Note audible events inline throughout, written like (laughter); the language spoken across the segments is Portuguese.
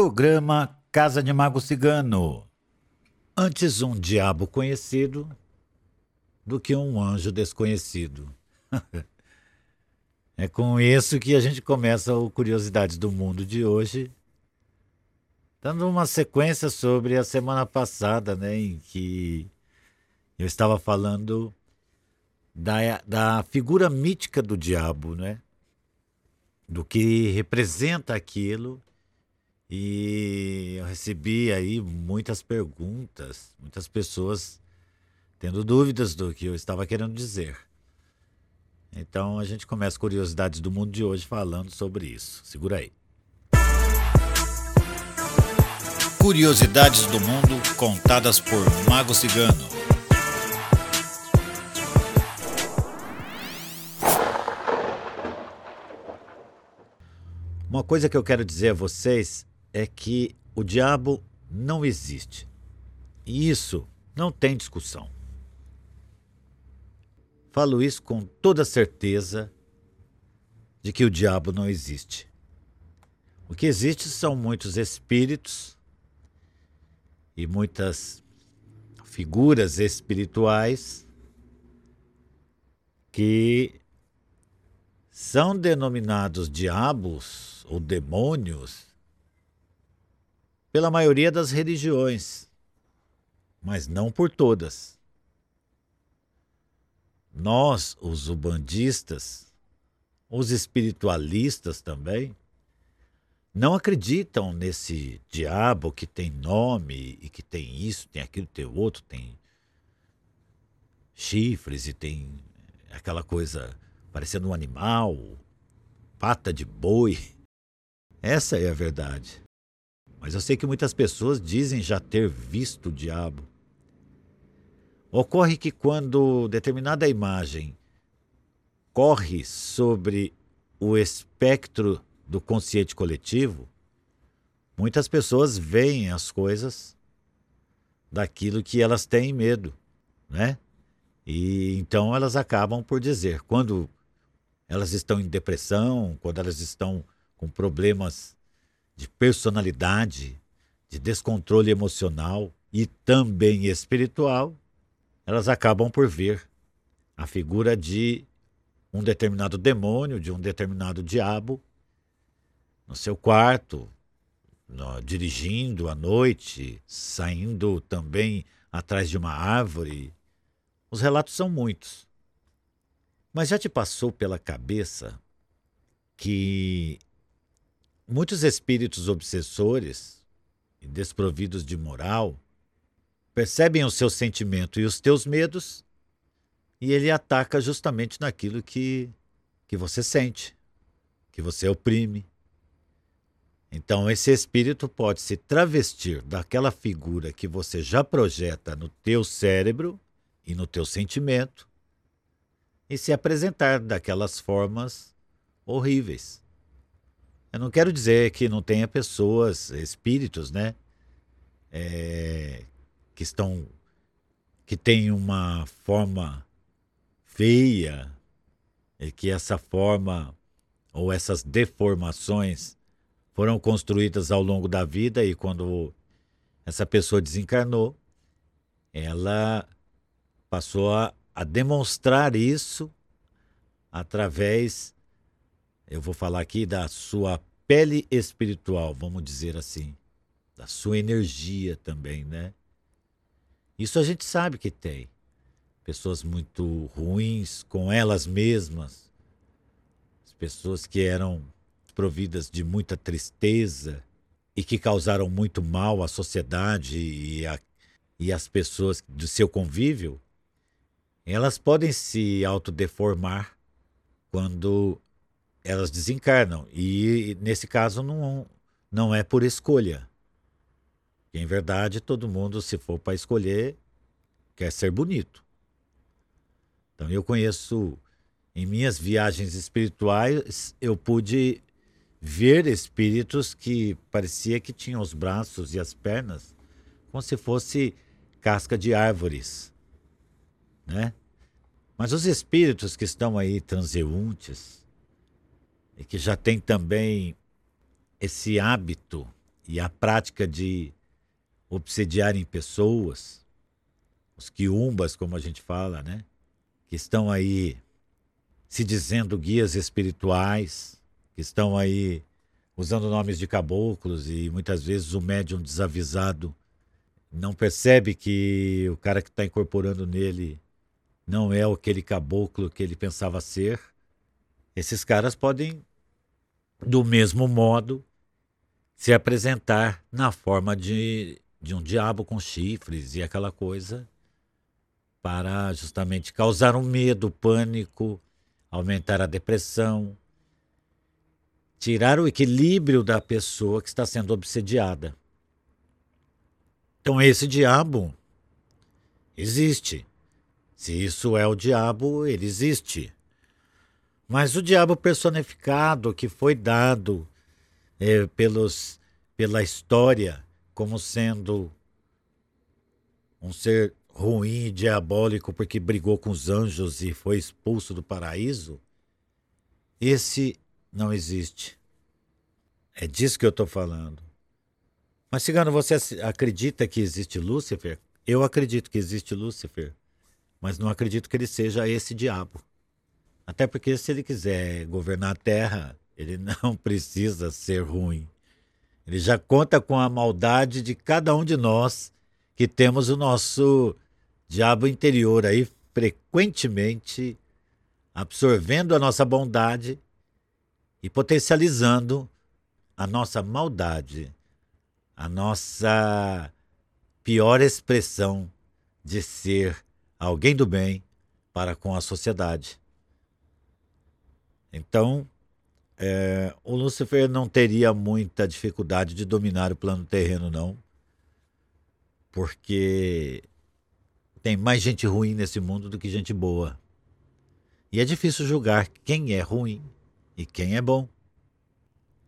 Programa Casa de Mago Cigano. Antes um diabo conhecido do que um anjo desconhecido. (laughs) é com isso que a gente começa o Curiosidades do Mundo de hoje, dando uma sequência sobre a semana passada, né, em que eu estava falando da, da figura mítica do diabo, né? Do que representa aquilo e eu recebi aí muitas perguntas, muitas pessoas tendo dúvidas do que eu estava querendo dizer. Então a gente começa curiosidades do mundo de hoje falando sobre isso. Segura aí. Curiosidades do mundo contadas por Mago Cigano. Uma coisa que eu quero dizer a vocês é que o diabo não existe. E isso não tem discussão. Falo isso com toda certeza de que o diabo não existe. O que existe são muitos espíritos e muitas figuras espirituais que são denominados diabos ou demônios pela maioria das religiões, mas não por todas. Nós, os ubandistas, os espiritualistas também, não acreditam nesse diabo que tem nome e que tem isso, tem aquilo, tem outro, tem chifres e tem aquela coisa parecendo um animal, pata de boi. Essa é a verdade. Mas eu sei que muitas pessoas dizem já ter visto o diabo. Ocorre que quando determinada imagem corre sobre o espectro do consciente coletivo, muitas pessoas veem as coisas daquilo que elas têm medo, né? E então elas acabam por dizer, quando elas estão em depressão, quando elas estão com problemas de personalidade, de descontrole emocional e também espiritual, elas acabam por ver a figura de um determinado demônio, de um determinado diabo, no seu quarto, no, dirigindo à noite, saindo também atrás de uma árvore. Os relatos são muitos. Mas já te passou pela cabeça que Muitos espíritos obsessores e desprovidos de moral percebem o seu sentimento e os teus medos e ele ataca justamente naquilo que, que você sente, que você oprime. Então, esse espírito pode se travestir daquela figura que você já projeta no teu cérebro e no teu sentimento e se apresentar daquelas formas horríveis. Eu não quero dizer que não tenha pessoas, espíritos, né? É, que estão. que têm uma forma feia, e que essa forma ou essas deformações foram construídas ao longo da vida e quando essa pessoa desencarnou, ela passou a, a demonstrar isso através eu vou falar aqui da sua pele espiritual, vamos dizer assim, da sua energia também, né? Isso a gente sabe que tem. Pessoas muito ruins com elas mesmas, as pessoas que eram providas de muita tristeza e que causaram muito mal à sociedade e, a, e às pessoas do seu convívio, elas podem se autodeformar quando elas desencarnam. E nesse caso não, não é por escolha. em verdade, todo mundo, se for para escolher, quer ser bonito. Então eu conheço, em minhas viagens espirituais, eu pude ver espíritos que parecia que tinham os braços e as pernas como se fosse casca de árvores, né? Mas os espíritos que estão aí transeuntes, e que já tem também esse hábito e a prática de obsediar em pessoas, os quiumbas, como a gente fala, né? Que estão aí se dizendo guias espirituais, que estão aí usando nomes de caboclos e muitas vezes o médium desavisado não percebe que o cara que está incorporando nele não é aquele caboclo que ele pensava ser. Esses caras podem, do mesmo modo, se apresentar na forma de, de um diabo com chifres e aquela coisa para justamente causar um medo, pânico, aumentar a depressão, tirar o equilíbrio da pessoa que está sendo obsediada. Então, esse diabo existe. Se isso é o diabo, ele existe. Mas o diabo personificado que foi dado é, pelos, pela história como sendo um ser ruim e diabólico porque brigou com os anjos e foi expulso do paraíso, esse não existe. É disso que eu estou falando. Mas, Cigano, você acredita que existe Lúcifer? Eu acredito que existe Lúcifer, mas não acredito que ele seja esse diabo. Até porque, se ele quiser governar a terra, ele (laughs) não precisa ser ruim. Ele já conta com a maldade de cada um de nós que temos o nosso diabo interior aí frequentemente absorvendo a nossa bondade e potencializando a nossa maldade, a nossa pior expressão de ser alguém do bem para com a sociedade. Então, é, o Lúcifer não teria muita dificuldade de dominar o plano terreno, não, porque tem mais gente ruim nesse mundo do que gente boa. E é difícil julgar quem é ruim e quem é bom.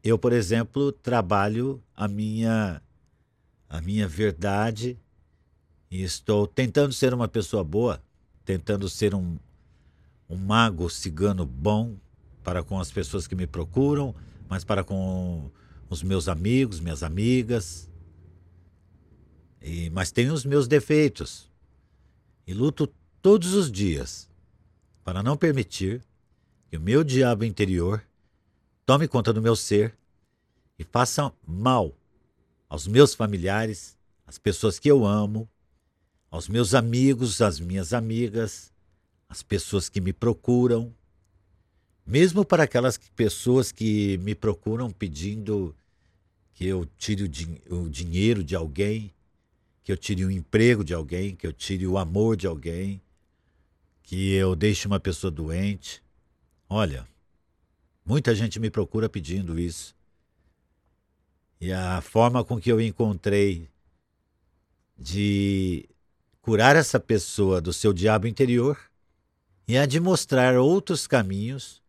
Eu, por exemplo, trabalho a minha a minha verdade e estou tentando ser uma pessoa boa, tentando ser um, um mago cigano bom para com as pessoas que me procuram, mas para com os meus amigos, minhas amigas. E, mas tenho os meus defeitos e luto todos os dias para não permitir que o meu diabo interior tome conta do meu ser e faça mal aos meus familiares, às pessoas que eu amo, aos meus amigos, às minhas amigas, às pessoas que me procuram, mesmo para aquelas pessoas que me procuram pedindo que eu tire o, din o dinheiro de alguém, que eu tire o emprego de alguém, que eu tire o amor de alguém, que eu deixe uma pessoa doente. Olha, muita gente me procura pedindo isso. E a forma com que eu encontrei de curar essa pessoa do seu diabo interior e a de mostrar outros caminhos,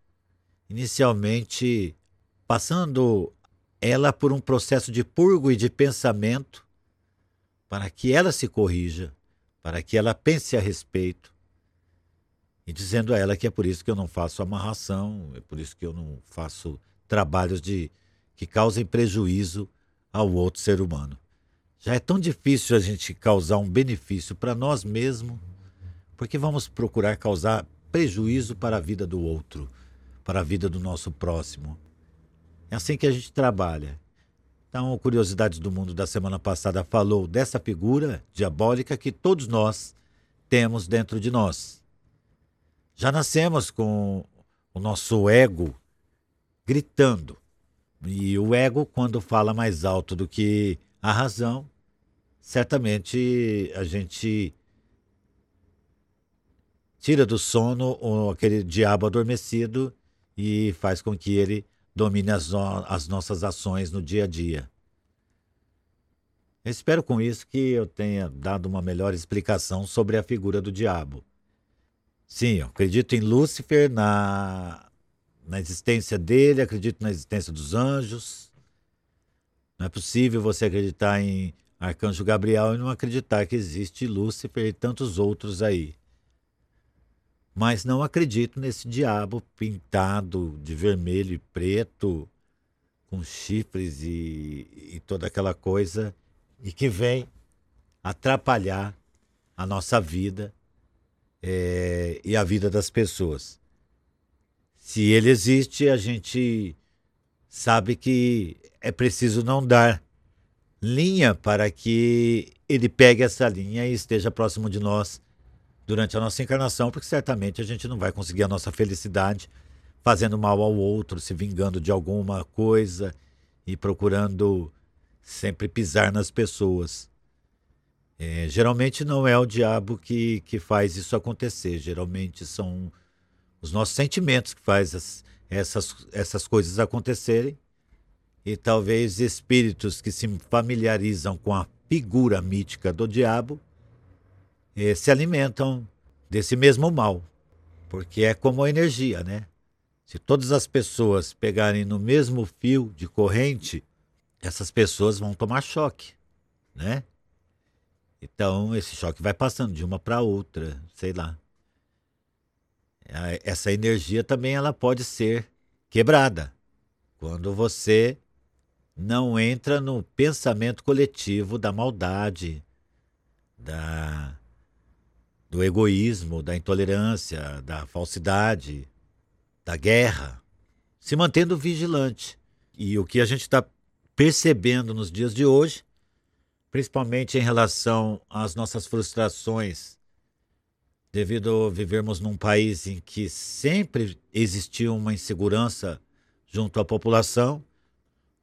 inicialmente passando ela por um processo de purgo e de pensamento para que ela se corrija, para que ela pense a respeito, e dizendo a ela que é por isso que eu não faço amarração, é por isso que eu não faço trabalhos de que causem prejuízo ao outro ser humano. Já é tão difícil a gente causar um benefício para nós mesmos, porque vamos procurar causar prejuízo para a vida do outro, para a vida do nosso próximo. É assim que a gente trabalha. Então, Curiosidades do Mundo da semana passada falou dessa figura diabólica que todos nós temos dentro de nós. Já nascemos com o nosso ego gritando. E o ego, quando fala mais alto do que a razão, certamente a gente tira do sono aquele diabo adormecido e faz com que ele domine as, no as nossas ações no dia a dia. Espero com isso que eu tenha dado uma melhor explicação sobre a figura do diabo. Sim, eu acredito em Lúcifer, na, na existência dele, acredito na existência dos anjos. Não é possível você acreditar em Arcanjo Gabriel e não acreditar que existe Lúcifer e tantos outros aí mas não acredito nesse diabo pintado de vermelho e preto, com chifres e, e toda aquela coisa, e que vem atrapalhar a nossa vida é, e a vida das pessoas. Se ele existe, a gente sabe que é preciso não dar linha para que ele pegue essa linha e esteja próximo de nós durante a nossa encarnação, porque certamente a gente não vai conseguir a nossa felicidade fazendo mal ao outro, se vingando de alguma coisa e procurando sempre pisar nas pessoas. É, geralmente não é o diabo que, que faz isso acontecer, geralmente são os nossos sentimentos que faz as, essas, essas coisas acontecerem e talvez espíritos que se familiarizam com a figura mítica do diabo se alimentam desse mesmo mal, porque é como a energia, né? Se todas as pessoas pegarem no mesmo fio de corrente, essas pessoas vão tomar choque, né? Então esse choque vai passando de uma para outra, sei lá. Essa energia também ela pode ser quebrada quando você não entra no pensamento coletivo da maldade, da do egoísmo, da intolerância, da falsidade, da guerra, se mantendo vigilante. E o que a gente está percebendo nos dias de hoje, principalmente em relação às nossas frustrações, devido a vivermos num país em que sempre existiu uma insegurança junto à população,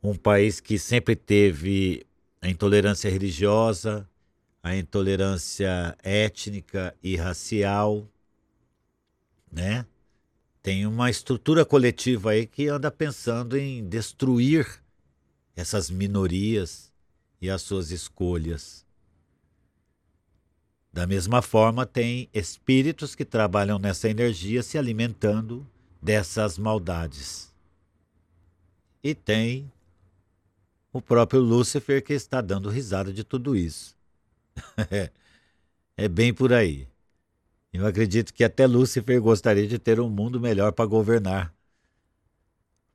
um país que sempre teve a intolerância religiosa, a intolerância étnica e racial, né? Tem uma estrutura coletiva aí que anda pensando em destruir essas minorias e as suas escolhas. Da mesma forma, tem espíritos que trabalham nessa energia se alimentando dessas maldades. E tem o próprio Lúcifer que está dando risada de tudo isso. (laughs) é bem por aí. Eu acredito que até Lúcifer gostaria de ter um mundo melhor para governar.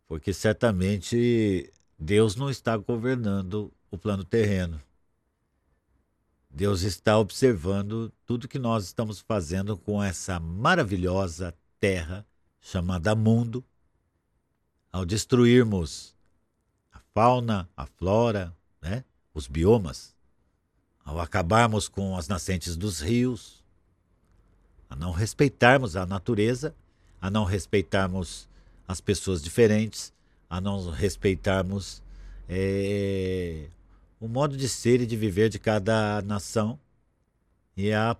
Porque certamente Deus não está governando o plano terreno. Deus está observando tudo que nós estamos fazendo com essa maravilhosa terra chamada mundo, ao destruirmos fauna, a flora, né? os biomas, ao acabarmos com as nascentes dos rios, a não respeitarmos a natureza, a não respeitarmos as pessoas diferentes, a não respeitarmos é, o modo de ser e de viver de cada nação e a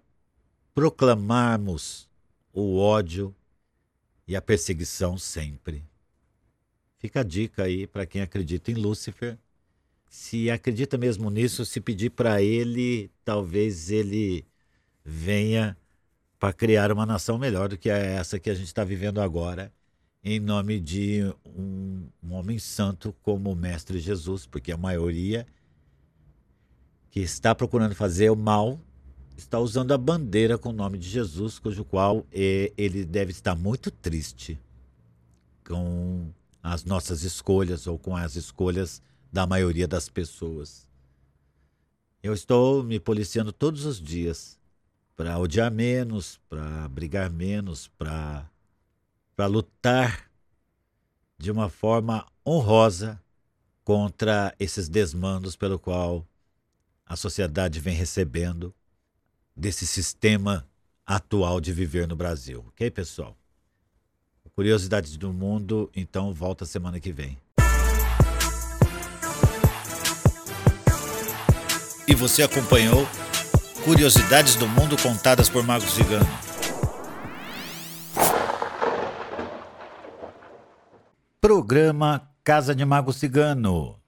proclamarmos o ódio e a perseguição sempre. Fica a dica aí para quem acredita em Lúcifer. Se acredita mesmo nisso, se pedir para ele, talvez ele venha para criar uma nação melhor do que essa que a gente está vivendo agora, em nome de um, um homem santo como o Mestre Jesus, porque a maioria que está procurando fazer o mal está usando a bandeira com o nome de Jesus, cujo qual eh, ele deve estar muito triste com as nossas escolhas ou com as escolhas da maioria das pessoas. Eu estou me policiando todos os dias para odiar menos, para brigar menos, para para lutar de uma forma honrosa contra esses desmandos pelo qual a sociedade vem recebendo desse sistema atual de viver no Brasil. OK, pessoal? Curiosidades do Mundo, então volta semana que vem. E você acompanhou Curiosidades do Mundo contadas por Mago Cigano. Programa Casa de Mago Cigano.